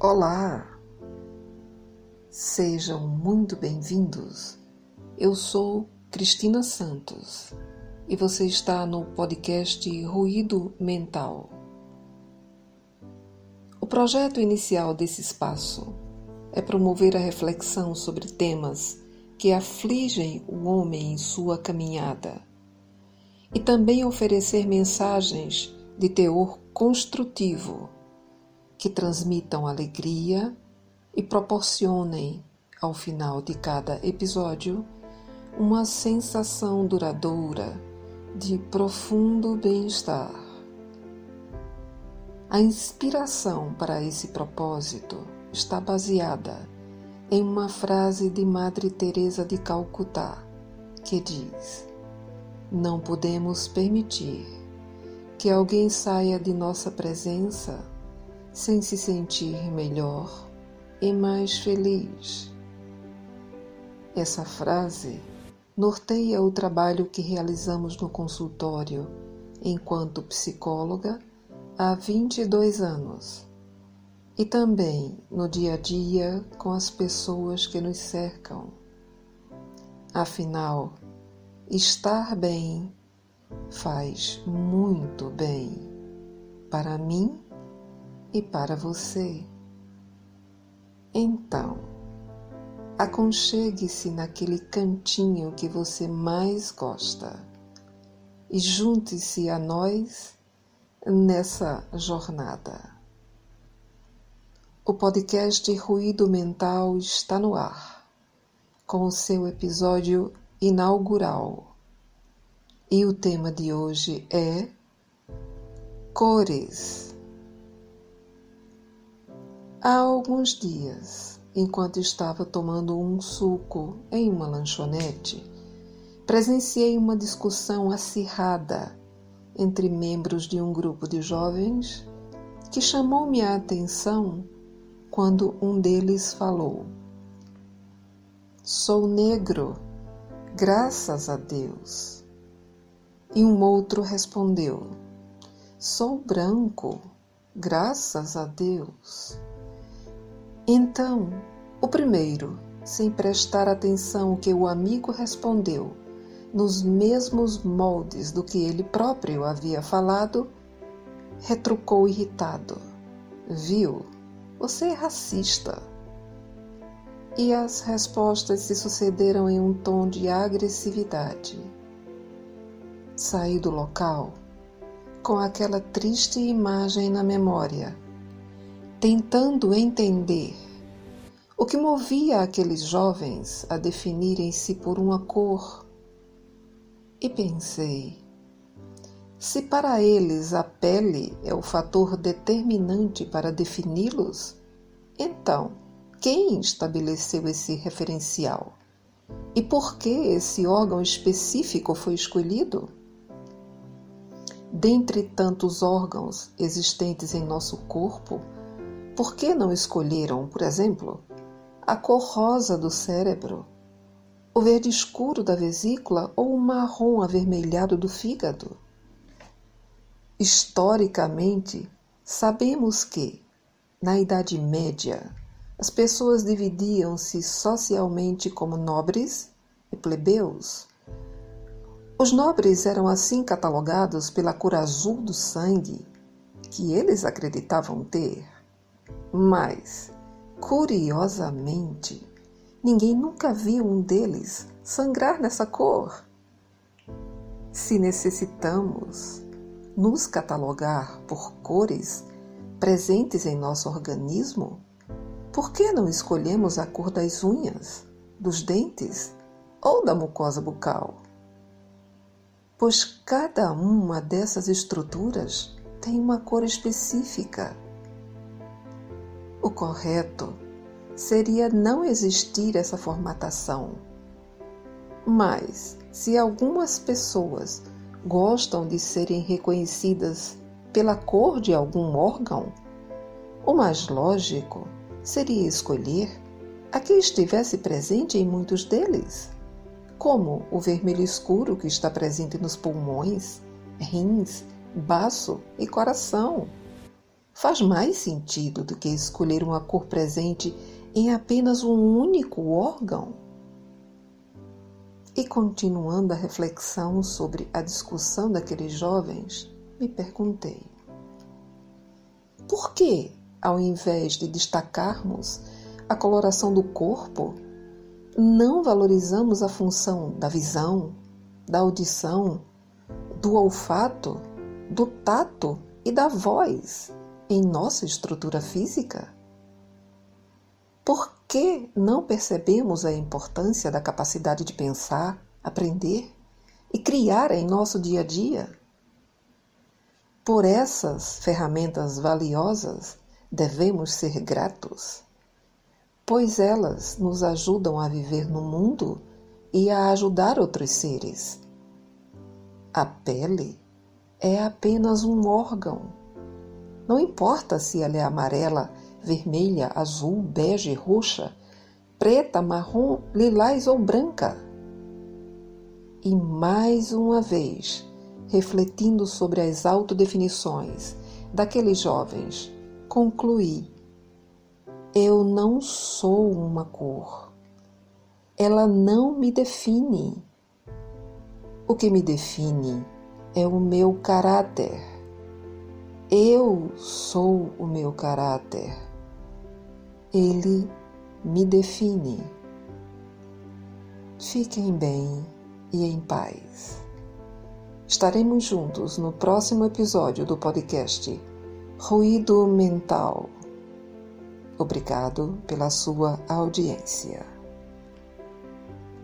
Olá! Sejam muito bem-vindos. Eu sou Cristina Santos e você está no podcast Ruído Mental. O projeto inicial desse espaço é promover a reflexão sobre temas que afligem o homem em sua caminhada e também oferecer mensagens de teor construtivo que transmitam alegria e proporcionem, ao final de cada episódio, uma sensação duradoura de profundo bem-estar. A inspiração para esse propósito está baseada em uma frase de Madre Teresa de Calcutá, que diz: Não podemos permitir que alguém saia de nossa presença sem se sentir melhor e mais feliz. Essa frase norteia o trabalho que realizamos no consultório enquanto psicóloga há 22 anos e também no dia a dia com as pessoas que nos cercam. Afinal, estar bem faz muito bem para mim e para você. Então, aconchegue-se naquele cantinho que você mais gosta e junte-se a nós nessa jornada. O podcast Ruído Mental está no ar, com o seu episódio inaugural. E o tema de hoje é Cores. Há alguns dias, enquanto estava tomando um suco em uma lanchonete, presenciei uma discussão acirrada entre membros de um grupo de jovens que chamou minha atenção quando um deles falou: Sou negro, graças a Deus. E um outro respondeu: Sou branco, graças a Deus. Então, o primeiro, sem prestar atenção ao que o amigo respondeu, nos mesmos moldes do que ele próprio havia falado, retrucou irritado: Viu, você é racista. E as respostas se sucederam em um tom de agressividade. Saí do local com aquela triste imagem na memória tentando entender o que movia aqueles jovens a definirem-se por uma cor. E pensei: se para eles a pele é o fator determinante para defini-los, então quem estabeleceu esse referencial? E por que esse órgão específico foi escolhido? Dentre tantos órgãos existentes em nosso corpo, por que não escolheram, por exemplo, a cor rosa do cérebro, o verde escuro da vesícula ou o marrom avermelhado do fígado? Historicamente, sabemos que, na Idade Média, as pessoas dividiam-se socialmente como nobres e plebeus. Os nobres eram assim catalogados pela cor azul do sangue que eles acreditavam ter. Mas, curiosamente, ninguém nunca viu um deles sangrar nessa cor. Se necessitamos nos catalogar por cores presentes em nosso organismo, por que não escolhemos a cor das unhas, dos dentes ou da mucosa bucal? Pois cada uma dessas estruturas tem uma cor específica correto seria não existir essa formatação. Mas, se algumas pessoas gostam de serem reconhecidas pela cor de algum órgão, o mais lógico seria escolher a que estivesse presente em muitos deles, como o vermelho escuro que está presente nos pulmões, rins, baço e coração faz mais sentido do que escolher uma cor presente em apenas um único órgão? E continuando a reflexão sobre a discussão daqueles jovens, me perguntei: por que, ao invés de destacarmos a coloração do corpo, não valorizamos a função da visão, da audição, do olfato, do tato e da voz em nossa estrutura física? Por que não percebemos a importância da capacidade de pensar, aprender e criar em nosso dia a dia? Por essas ferramentas valiosas devemos ser gratos, pois elas nos ajudam a viver no mundo e a ajudar outros seres. A pele é apenas um órgão. Não importa se ela é amarela, vermelha, azul, bege, roxa, preta, marrom, lilás ou branca. E mais uma vez, refletindo sobre as autodefinições daqueles jovens, concluí: eu não sou uma cor. Ela não me define. O que me define é o meu caráter. Eu sou o meu caráter. Ele me define. Fiquem bem e em paz. Estaremos juntos no próximo episódio do podcast Ruído Mental. Obrigado pela sua audiência.